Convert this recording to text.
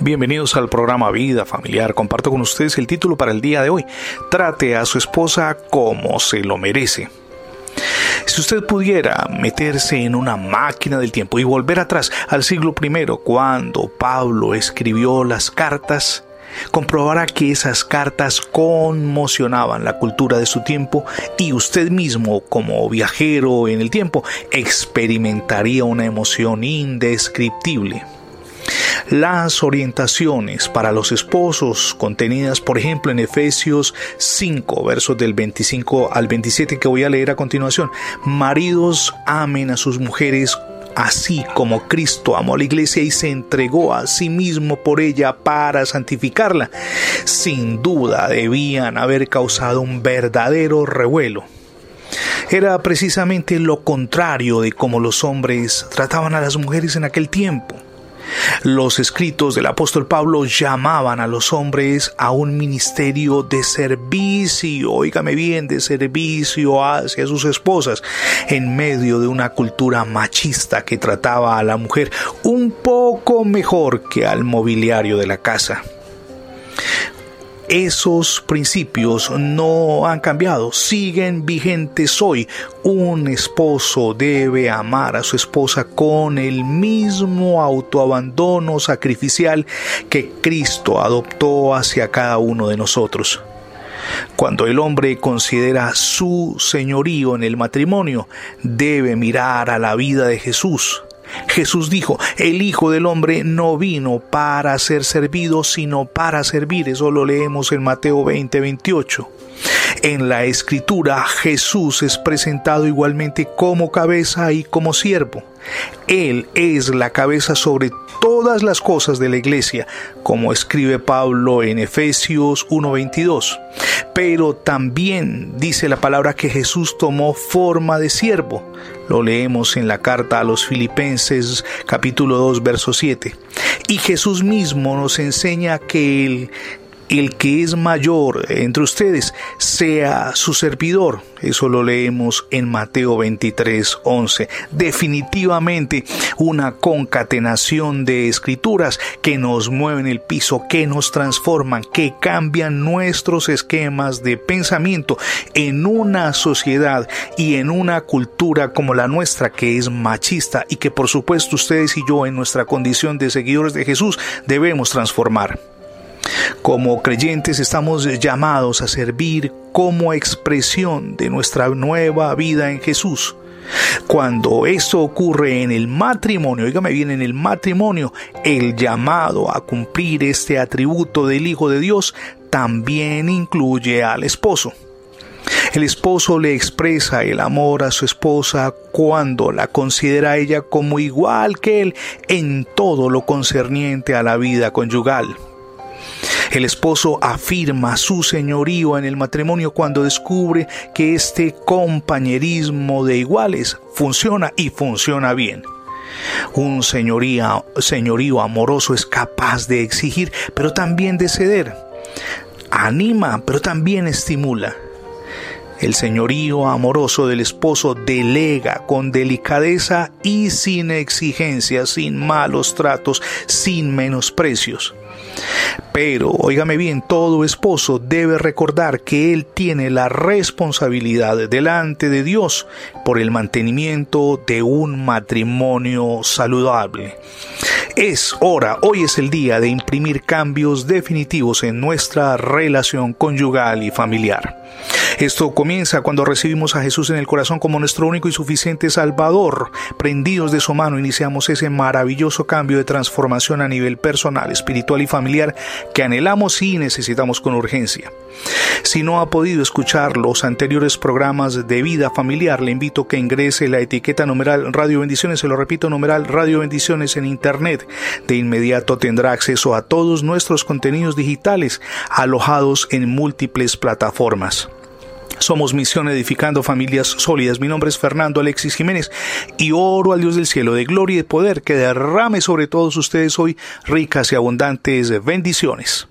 Bienvenidos al programa Vida Familiar. Comparto con ustedes el título para el día de hoy. Trate a su esposa como se lo merece. Si usted pudiera meterse en una máquina del tiempo y volver atrás al siglo I, cuando Pablo escribió las cartas, comprobará que esas cartas conmocionaban la cultura de su tiempo y usted mismo, como viajero en el tiempo, experimentaría una emoción indescriptible. Las orientaciones para los esposos contenidas, por ejemplo, en Efesios 5, versos del 25 al 27 que voy a leer a continuación. Maridos amen a sus mujeres así como Cristo amó a la iglesia y se entregó a sí mismo por ella para santificarla, sin duda debían haber causado un verdadero revuelo. Era precisamente lo contrario de cómo los hombres trataban a las mujeres en aquel tiempo. Los escritos del apóstol Pablo llamaban a los hombres a un ministerio de servicio, oígame bien, de servicio hacia sus esposas, en medio de una cultura machista que trataba a la mujer un poco mejor que al mobiliario de la casa esos principios no han cambiado, siguen vigentes hoy. Un esposo debe amar a su esposa con el mismo autoabandono sacrificial que Cristo adoptó hacia cada uno de nosotros. Cuando el hombre considera su señorío en el matrimonio, debe mirar a la vida de Jesús, Jesús dijo, el Hijo del Hombre no vino para ser servido, sino para servir. Eso lo leemos en Mateo 20, 28. En la escritura Jesús es presentado igualmente como cabeza y como siervo. Él es la cabeza sobre todas las cosas de la iglesia, como escribe Pablo en Efesios 1:22. Pero también dice la palabra que Jesús tomó forma de siervo. Lo leemos en la carta a los Filipenses capítulo 2 verso 7. Y Jesús mismo nos enseña que el el que es mayor entre ustedes sea su servidor. Eso lo leemos en Mateo 23, 11. Definitivamente una concatenación de escrituras que nos mueven el piso, que nos transforman, que cambian nuestros esquemas de pensamiento en una sociedad y en una cultura como la nuestra que es machista y que por supuesto ustedes y yo en nuestra condición de seguidores de Jesús debemos transformar. Como creyentes estamos llamados a servir como expresión de nuestra nueva vida en Jesús. Cuando esto ocurre en el matrimonio, oígame bien, en el matrimonio, el llamado a cumplir este atributo del Hijo de Dios también incluye al esposo. El esposo le expresa el amor a su esposa cuando la considera ella como igual que él en todo lo concerniente a la vida conyugal. El esposo afirma su señorío en el matrimonio cuando descubre que este compañerismo de iguales funciona y funciona bien. Un señorío amoroso es capaz de exigir, pero también de ceder. Anima, pero también estimula. El señorío amoroso del esposo delega con delicadeza y sin exigencias, sin malos tratos, sin menosprecios. Pero, óigame bien, todo esposo debe recordar que él tiene la responsabilidad delante de Dios por el mantenimiento de un matrimonio saludable. Es hora, hoy es el día de imprimir cambios definitivos en nuestra relación conyugal y familiar. Esto comienza cuando recibimos a Jesús en el corazón como nuestro único y suficiente Salvador. Prendidos de su mano iniciamos ese maravilloso cambio de transformación a nivel personal, espiritual y familiar que anhelamos y necesitamos con urgencia. Si no ha podido escuchar los anteriores programas de vida familiar, le invito a que ingrese la etiqueta numeral Radio Bendiciones, se lo repito, numeral Radio Bendiciones en Internet. De inmediato tendrá acceso a todos nuestros contenidos digitales alojados en múltiples plataformas. Somos Misión Edificando Familias Sólidas. Mi nombre es Fernando Alexis Jiménez y oro al Dios del cielo de gloria y de poder que derrame sobre todos ustedes hoy ricas y abundantes bendiciones.